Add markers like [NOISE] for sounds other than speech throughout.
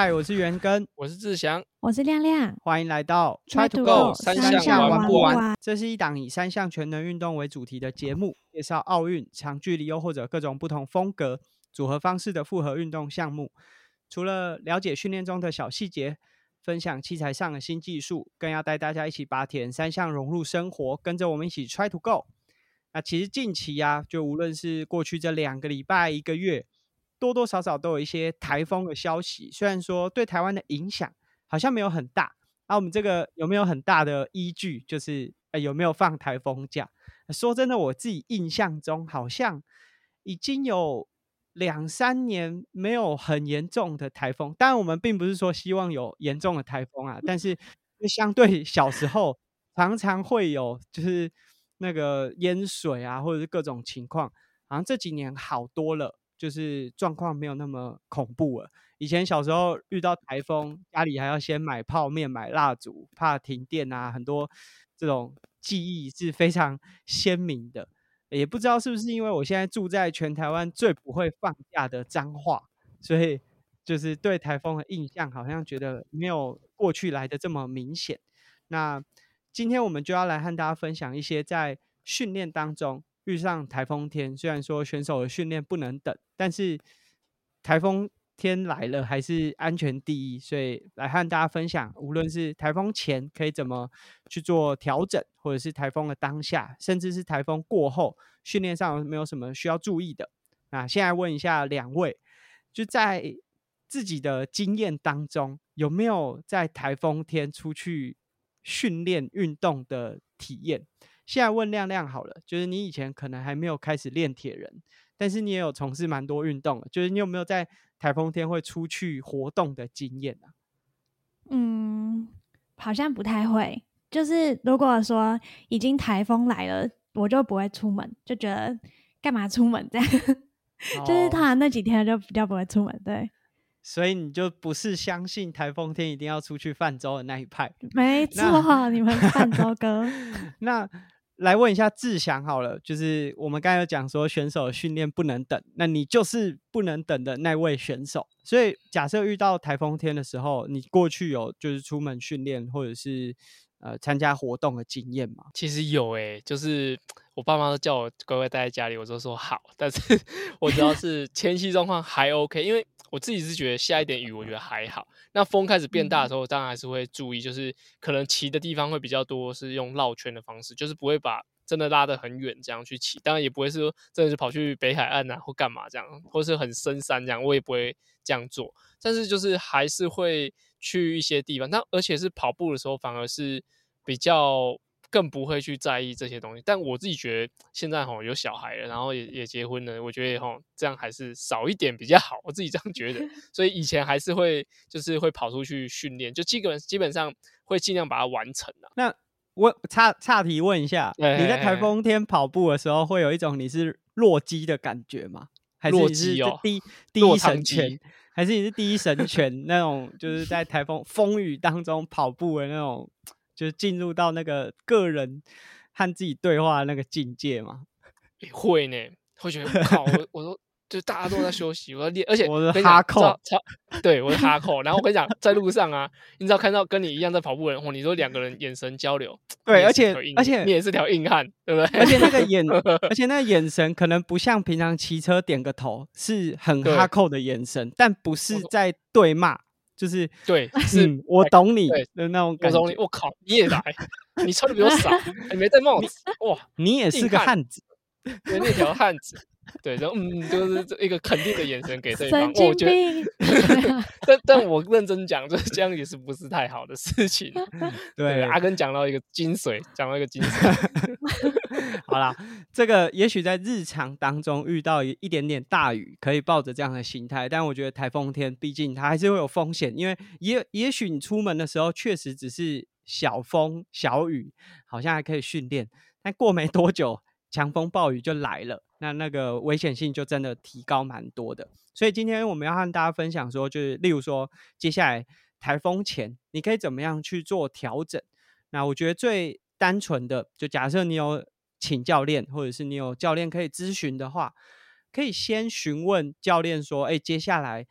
嗨，我是元根，我是志祥，我是亮亮，欢迎来到 Try to Go 三项项玩不完完？这是一档以三项全能运动为主题的节目，介绍奥运、长距离又或者各种不同风格、组合方式的复合运动项目。除了了解训练中的小细节，分享器材上的新技术，更要带大家一起把铁人三项融入生活，跟着我们一起 Try to Go。那其实近期啊，就无论是过去这两个礼拜、一个月，多多少少都有一些台风的消息。虽然说对台湾的影响好像没有很大，那、我们这个有没有很大的依据？就是呃有没有放台风假？说真的，我自己印象中好像已经有两三年没有很严重的台风。当然，我们并不是说希望有严重的台风啊，但是相对小时候常常会有就是那个淹水啊，或者是各种情况，好像这几年好多了，就是状况没有那么恐怖了。以前小时候遇到台风，家里还要先买泡面、买蜡烛，怕停电啊，很多这种记忆是非常鲜明的。也不知道是不是因为我现在住在全台湾最不会放假的彰化，所以就是对台风的印象好像觉得没有过去来的这么明显。那今天我们就要来和大家分享一些在训练当中遇上台风天，虽然说选手的训练不能等，但是台风天来了还是安全第一，所以来和大家分享，无论是台风前可以怎么去做调整，或者是台风的当下，甚至是台风过后，训练上有没有什么需要注意的？那现在问一下两位，就在自己的经验当中，有没有在台风天出去训练运动的体验？现在问亮亮好了，就是你以前可能还没有开始练铁人，但是你也有从事蛮多运动的，就是你有没有在台风天会出去活动的经验啊？嗯，好像不太会。就是如果说已经台风来了，我就不会出门，就觉得干嘛出门这样。就是哦通常那几天就比较不会出门。对，所以你就不是相信台风天一定要出去泛舟的那一派。没错，你们泛舟哥。[LAUGHS] 那来问一下志祥好了，就是我们刚才有讲说选手训练不能等，那你就是不能等的那位选手。所以假设遇到台风天的时候，你过去有就是出门训练或者是呃参加活动的经验吗？其实有诶、就是 [TSK] 我爸妈都叫我乖乖待在家里，我就说好。但是 [LAUGHS] 我只要是天气状况还 OK，因为我自己是觉得下一点雨，我觉得还好。那风开始变大的时候，当然还是会注意，就是可能骑的地方会比较多，是用绕圈的方式，就是不会把真的拉得很远这样去骑。当然也不会是说真的是跑去北海岸啊或干嘛这样，或是很深山这样，我也不会这样做。但是就是还是会去一些地方，但而且是跑步的时候，反而是比较更不会去在意这些东西。但我自己觉得现在吼有小孩了，然后也也结婚了，我觉得吼这样还是少一点比较好，我自己这样觉得。[LAUGHS] 所以以前还是会就是会跑出去训练，就基本基本上会尽量把它完成啊。那我岔岔题问一下，哎你在台风天跑步的时候，会有一种你是弱鸡的感觉吗？还是弱你是鸡哦第一第一神拳？还是你是第一神 [LAUGHS] 拳那种，就是在台风风雨当中跑步的那种，就是进入到那个个人和自己对话的那个境界吗？诶会呢，会觉得靠，我我说就大家都在休息，我要练，而且我是跟你讲哈扣超超对，我是哈扣。然后我跟你讲，在路上啊，你只要看到跟你一样在跑步的人，或，你说两个人眼神交流，对而且而且你也是条硬汉，对不对？而且那个眼，[LAUGHS] 而且那个眼神可能不像平常骑车点个头，是很哈扣的眼神，但不是在对骂，就是对，是嗯，我懂你的那种感觉我懂你，。我靠，你也来，你穿的比我少，[LAUGHS] 你没戴帽子，哇，你也是个汉子，对，那条汉子，对，然后嗯，就是一个肯定的眼神给对方，哦我觉得，[LAUGHS] 但但我认真讲，就是这样也是不是太好的事情。[LAUGHS] 对，对，阿根讲到一个精髓，讲到一个精髓，[LAUGHS] 好啦，这个也许在日常当中遇到一一点点大雨，可以抱着这样的心态，但我觉得台风天毕竟它还是会有风险，因为也也许你出门的时候确实只是小风小雨，好像还可以训练，但过没多久强风暴雨就来了，那那个危险性就真的提高蛮多的。所以今天我们要和大家分享说，就是例如说接下来台风前，你可以怎么样去做调整？那我觉得最单纯的，就假设你有请教练，或者是你有教练可以咨询的话，可以先询问教练说：“哎，接下来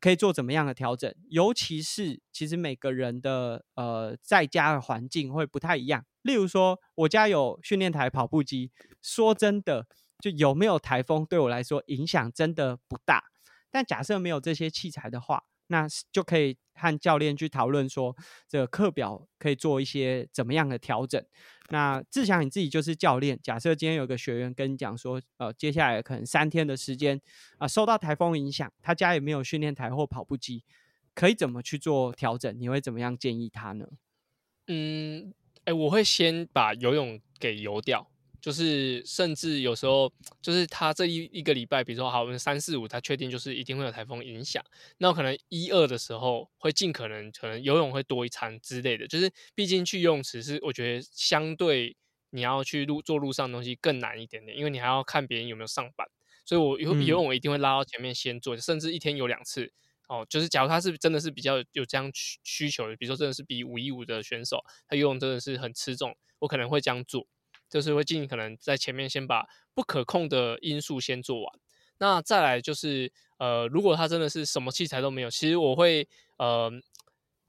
可以做怎么样的调整？尤其是其实每个人的呃在家的环境会不太一样。例如说，我家有训练台、跑步机，说真的，就有没有台风对我来说影响真的不大。但假设没有这些器材的话，那就可以和教练去讨论说，这个课表可以做一些怎么样的调整。那志强你自己就是教练，假设今天有个学员跟你讲说，呃，接下来可能三天的时间啊，受到台风影响，他家也没有训练台或跑步机，可以怎么去做调整？你会怎么样建议他呢？嗯，哎，我会先把游泳给游掉。就是甚至有时候，就是他这一一个礼拜，比如说好，我们三四五，他确定就是一定会有台风影响，那可能一二的时候会尽可能可能游泳会多一餐之类的。就是毕竟去游泳池是我觉得相对你要去路做路上东西更难一点点，因为你还要看别人有没有上班，所以我游游泳我一定会拉到前面先做，甚至一天游两次哦。就是假如他是真的是比较有这样需需求的，比如说真的是比五一五的选手，他游泳真的是很吃重，我可能会这样做。就是会尽可能在前面先把不可控的因素先做完，那再来就是呃，如果他真的是什么器材都没有，其实我会呃，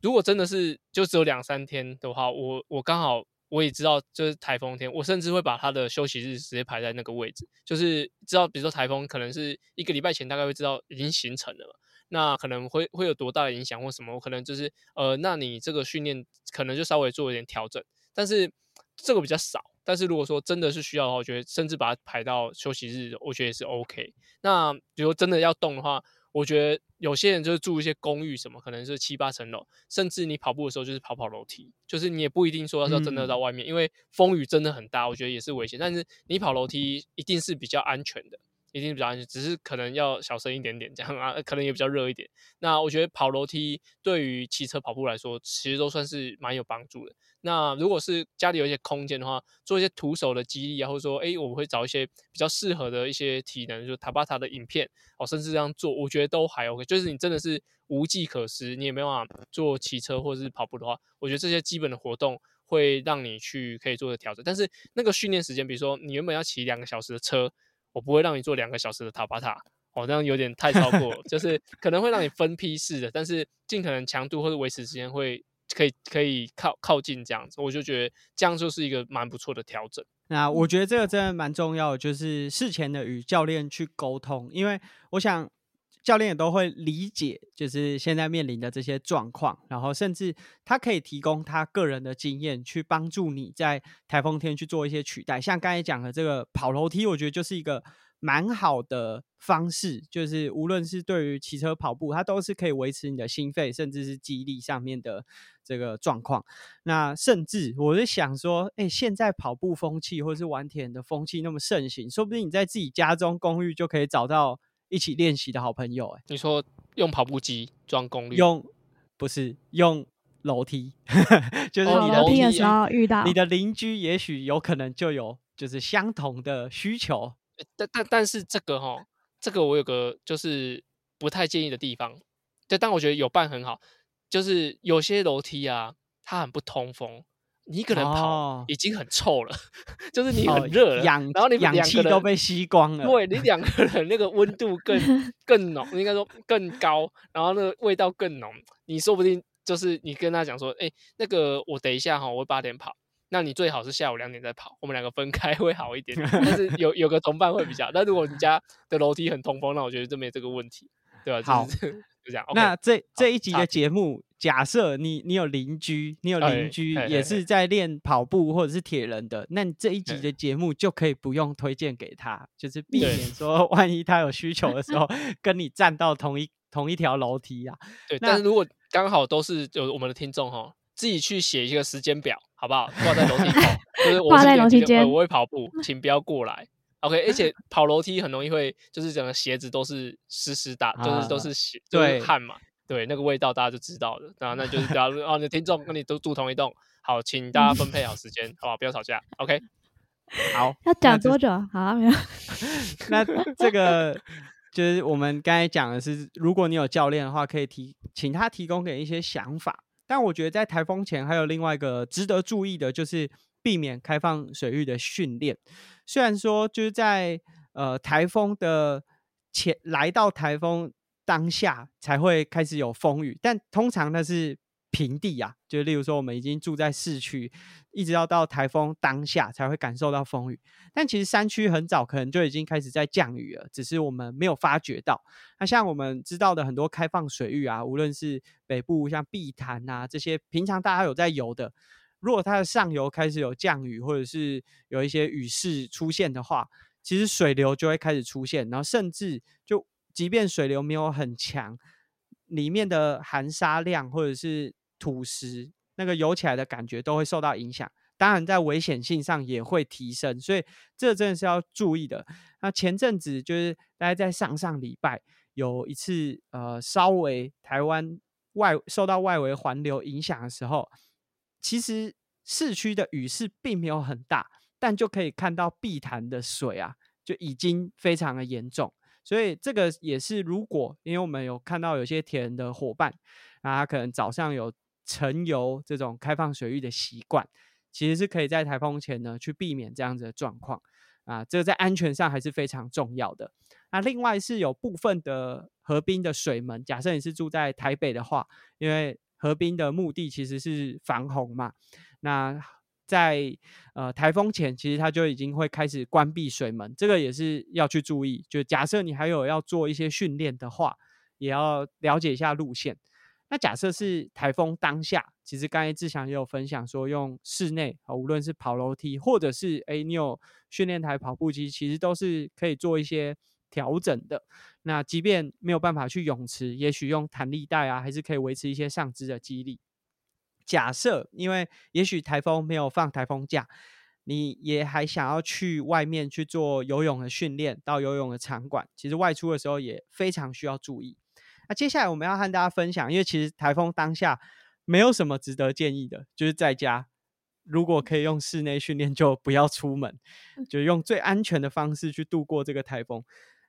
如果真的是就只有两三天的话，我我刚好我也知道就是台风天，我甚至会把他的休息日直接排在那个位置，就是知道比如说台风可能是一个礼拜前大概会知道已经形成了，那可能会会有多大的影响或什么，我可能就是呃，那你这个训练可能就稍微做一点调整，但是这个比较少。但是如果说真的是需要的话，我觉得甚至把它排到休息日，我觉得也是 OK。那比如真的要动的话，我觉得有些人就是住一些公寓什么，可能是七八层楼，甚至你跑步的时候就是跑跑楼梯，就是你也不一定说要真的到外面，因为风雨真的很大，我觉得也是危险。但是你跑楼梯一定是比较安全的。一定比较安全，只是可能要小声一点点这样啊，可能也比较热一点。那我觉得跑楼梯对于骑车跑步来说，其实都算是蛮有帮助的。那如果是家里有一些空间的话，做一些徒手的肌力啊，或者说，哎，我会找一些比较适合的一些体能，就塔巴塔的影片哦，甚至这样做，我觉得都还 OK。就是你真的是无计可施，你也没办法做骑车或者是跑步的话，我觉得这些基本的活动会让你去可以做的调整。但是那个训练时间，比如说你原本要骑两个小时的车。我不会让你做两个小时的塔巴塔，哦，这样有点太超过，就是可能会让你分批式的，但是尽可能强度或者维持时间会可以可以靠靠近这样子，我就觉得这样就是一个蛮不错的调整。那我觉得这个真的蛮重要的，就是事前的与教练去沟通，因为我想。教练也都会理解，就是现在面临的这些状况，然后甚至他可以提供他个人的经验，去帮助你在台风天去做一些取代。像刚才讲的这个跑楼梯，我觉得就是一个蛮好的方式，就是无论是对于骑车、跑步，它都是可以维持你的心肺，甚至是肌力上面的这个状况。那甚至我是想说，哎，现在跑步风气或是玩田的风气那么盛行，说不定你在自己家中公寓就可以找到。一起练习的好朋友，哎，你说用跑步机装功率？用不是用楼梯，[LAUGHS] 就是你的楼梯的时候遇到你的邻居，也许有可能就有就是相同的需求。但但但是这个哈，这个我有个就是不太建议的地方，就但我觉得有伴很好，就是有些楼梯啊，它很不通风。你一个人跑已经很臭了，[LAUGHS] 就是你很热了，氧然后你氧气都被吸光了。对，你两个人那个温度更 [LAUGHS] 更浓，应该说更高，然后那个味道更浓。你说不定就是你跟他讲说，哎，那个我等一下哈，我八点跑，那你最好是下午两点再跑，我们两个分开会好一点。[LAUGHS] 但是有有个同伴会比较。但如果你家的楼梯很通风，那我觉得就没这个问题，对吧？好，就这样。那这这一集的节目。假设你你有邻居，你有邻居也是在练跑步或者是铁人的，那你这一集的节目就可以不用推荐给他，就是避免说万一他有需求的时候跟你站到同一同一条楼梯啊。对，但是如果刚好都是有我们的听众哈，自己去写一个时间表，好不好？挂在楼梯口，[LAUGHS] 就是挂在楼梯间，我会跑步，请不要过来。OK，而且 [LAUGHS] 跑楼梯很容易会就是整个鞋子都是湿湿哒，就是都是血，就是汗嘛。对那个味道，大家就知道了。那那就是假如 [LAUGHS] 哦，你的听众跟你都住同一栋，好，请大家分配好时间，好不好？不要吵架。OK，[LAUGHS] 好。要讲多久？好，没有。[LAUGHS] 那这个就是我们刚才讲的是，如果你有教练的话，可以提请他提供给一些想法。但我觉得在台风前还有另外一个值得注意的，就是避免开放水域的训练。虽然说就是在呃台风的前来到台风。当下才会开始有风雨，但通常那是平地啊，就例如说我们已经住在市区，一直要到台风当下才会感受到风雨。但其实山区很早可能就已经开始在降雨了，只是我们没有发觉到。那像我们知道的很多开放水域啊，无论是北部像碧潭啊这些，平常大家有在游的，如果它的上游开始有降雨，或者是有一些雨势出现的话，其实水流就会开始出现，然后甚至就。即便水流没有很强，里面的含沙量或者是土石那个游起来的感觉都会受到影响，当然在危险性上也会提升，所以这真的是要注意的。那前阵子就是大家在上上礼拜有一次呃稍微台湾外受到外围环流影响的时候，其实市区的雨势并没有很大，但就可以看到碧潭的水啊就已经非常的严重。所以这个也是，如果因为我们有看到有些田的伙伴，那他可能早上有晨游这种开放水域的习惯，其实是可以在台风前呢去避免这样子的状况啊。这个在安全上还是非常重要的。那另外是有部分的河滨的水门，假设你是住在台北的话，因为河滨的目的其实是防洪嘛，那。在呃台风前，其实它就已经会开始关闭水门，这个也是要去注意。就假设你还有要做一些训练的话，也要了解一下路线。那假设是台风当下，其实刚才志强也有分享说，用室内啊，无论是跑楼梯，或者是哎你有训练台跑步机，其实都是可以做一些调整的。那即便没有办法去泳池，也许用弹力带啊，还是可以维持一些上肢的肌力。假设，因为也许台风没有放台风假，你也还想要去外面去做游泳的训练，到游泳的场馆，其实外出的时候也非常需要注意。那接下来我们要和大家分享，因为其实台风当下没有什么值得建议的，就是在家如果可以用室内训练，就不要出门，就用最安全的方式去度过这个台风。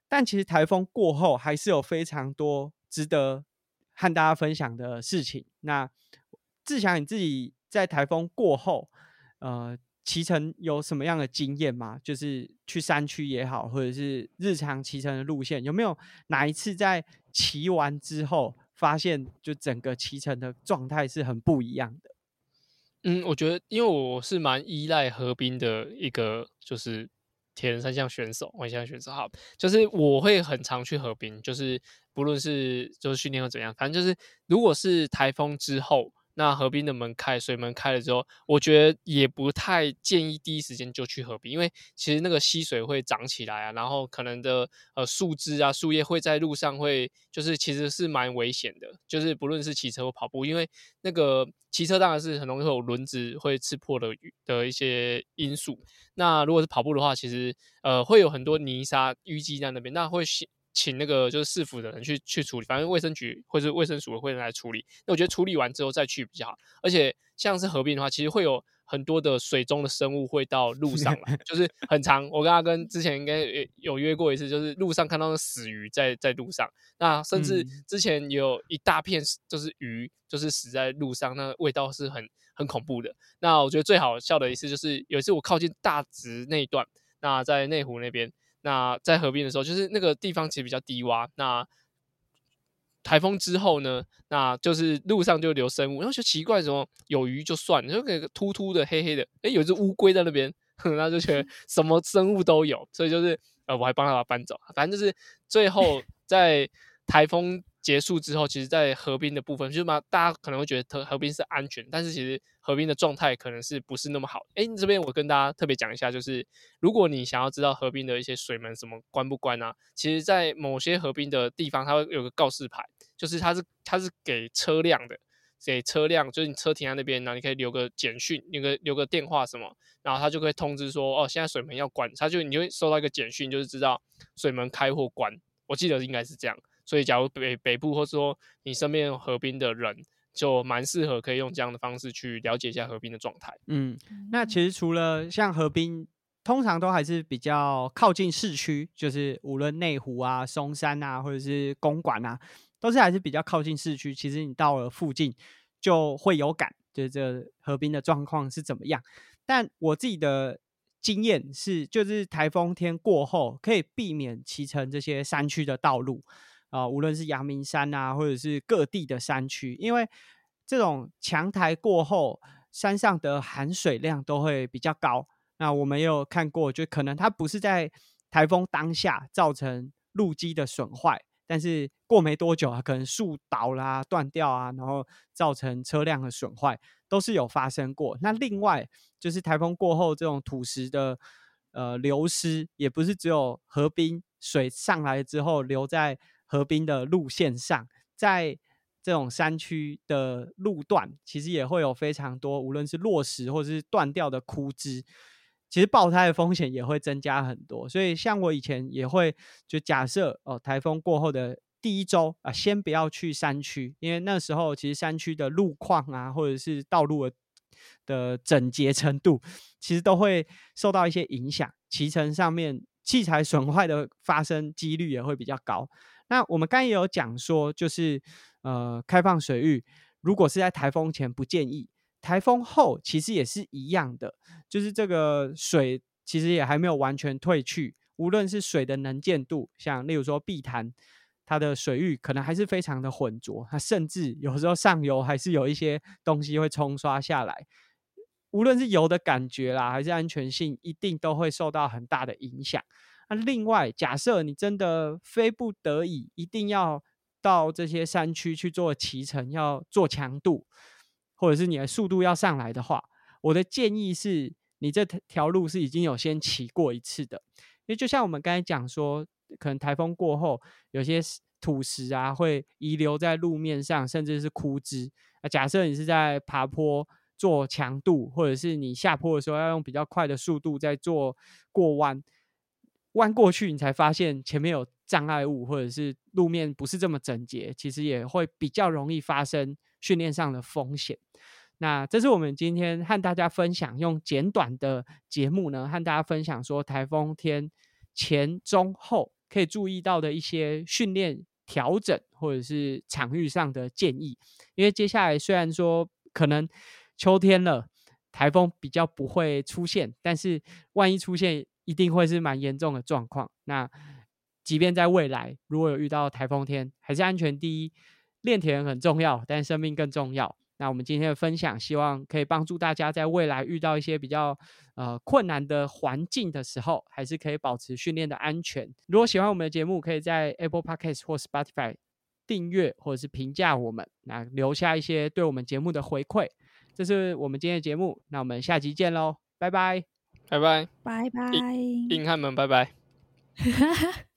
但其实台风过后，还是有非常多值得和大家分享的事情。那志强，你自己在台风过后，呃，骑乘有什么样的经验吗？就是去山区也好，或者是日常骑乘的路线，有没有哪一次在骑完之后，发现就整个骑乘的状态是很不一样的？嗯，我觉得，因为我是蛮依赖河滨的一个，就是铁人三项选手，我现在选手好，就是我会很常去河滨，就是不论是就是训练或怎样，反正就是如果是台风之后。那河滨的门开，水门开了之后，我觉得也不太建议第一时间就去河滨，因为其实那个溪水会涨起来啊，然后可能的呃树枝啊、树叶会在路上会，就是其实是蛮危险的，就是不论是骑车或跑步，因为那个骑车当然是很容易会有轮子会刺破的的一些因素。那如果是跑步的话，其实呃会有很多泥沙淤积在那边，那会请那个就是市府的人去去处理，反正卫生局或者卫生署会来处理。那我觉得处理完之后再去比较好。而且像是合并的话，其实会有很多的水中的生物会到路上来，就是很长。我刚刚跟之前应该有约过一次，就是路上看到死鱼在在路上。那甚至之前有一大片就是鱼，就是死在路上，那味道是很很恐怖的。那我觉得最好笑的一次就是有一次我靠近大直那一段，那在内湖那边。那在河边的时候，就是那个地方其实比较低洼。那台风之后呢，那就是路上就留生物，然后就奇怪，什么有鱼就算，就给个突突的黑黑的，哎，有只乌龟在那边，然后就觉得 [LAUGHS] 什么生物都有，所以就是呃，我还帮他把它搬走。反正就是最后在台风。结束之后，其实，在河滨的部分，就是嘛，大家可能会觉得河河滨是安全，但是其实河滨的状态可能是不是那么好。哎，这边我跟大家特别讲一下，就是如果你想要知道河滨的一些水门什么关不关啊，其实，在某些河滨的地方，它会有个告示牌，就是它是它是给车辆的，给车辆，就是你车停在那边，然后你可以留个简讯，留个留个电话什么，然后他就会通知说，哦，现在水门要关，他就你会收到一个简讯，就是知道水门开或关。我记得应该是这样。所以，假如北北部，或者说你身边有河滨的人，就蛮适合可以用这样的方式去了解一下河滨的状态。嗯，那其实除了像河滨，通常都还是比较靠近市区，就是无论内湖啊、松山啊，或者是公馆啊，都是还是比较靠近市区。其实你到了附近就会有感，就是这河滨的状况是怎么样。但我自己的经验是，就是台风天过后，可以避免骑乘这些山区的道路。啊，无论是阳明山啊，或者是各地的山区，因为这种强台过后，山上的含水量都会比较高。那我们有看过，就可能它不是在台风当下造成路基的损坏，但是过没多久啊，可能树倒啦、断掉啊，然后造成车辆的损坏，都是有发生过。那另外就是台风过后这种土石的呃流失，也不是只有河滨水上来之后留在河滨的路线上，在这种山区的路段，其实也会有非常多，无论是落石或者是断掉的枯枝。其实爆胎的风险也会增加很多，所以像我以前也会就假设哦，台风过后的第一周啊，先不要去山区，因为那时候其实山区的路况啊，或者是道路的的整洁程度，其实都会受到一些影响，骑乘上面器材损坏的发生几率也会比较高。那我们刚也有讲说，就是呃，开放水域，如果是在台风前不建议。台风后其实也是一样的，就是这个水其实也还没有完全退去，无论是水的能见度，像例如说碧潭，它的水域可能还是非常的浑浊，它甚至有时候上游还是有一些东西会冲刷下来，无论是游的感觉啦，还是安全性，一定都会受到很大的影响。那另外，假设你真的非不得已一定要到这些山区去做骑乘，要做强度。或者是你的速度要上来的话，我的建议是你这条路是已经有先骑过一次的，因为就像我们刚才讲说，可能台风过后有些土石啊会遗留在路面上，甚至是枯枝。啊假设你是在爬坡做强度，或者是你下坡的时候要用比较快的速度在做过弯，弯过去你才发现前面有障碍物，或者是路面不是这么整洁，其实也会比较容易发生。训练上的风险，那这是我们今天和大家分享用简短的节目呢，和大家分享说台风天前、中、后可以注意到的一些训练调整或者是场域上的建议。因为接下来虽然说可能秋天了，台风比较不会出现，但是万一出现，一定会是蛮严重的状况。那即便在未来如果有遇到台风天，还是安全第一。练田很重要，但生命更重要。那我们今天的分享，希望可以帮助大家在未来遇到一些比较呃困难的环境的时候，还是可以保持训练的安全。如果喜欢我们的节目，可以在 Apple Podcast 或 Spotify 订阅或者是评价我们，那留下一些对我们节目的回馈。这是我们今天的节目，那我们下集见喽，拜拜，拜拜，拜拜，硬汉们拜拜。[LAUGHS]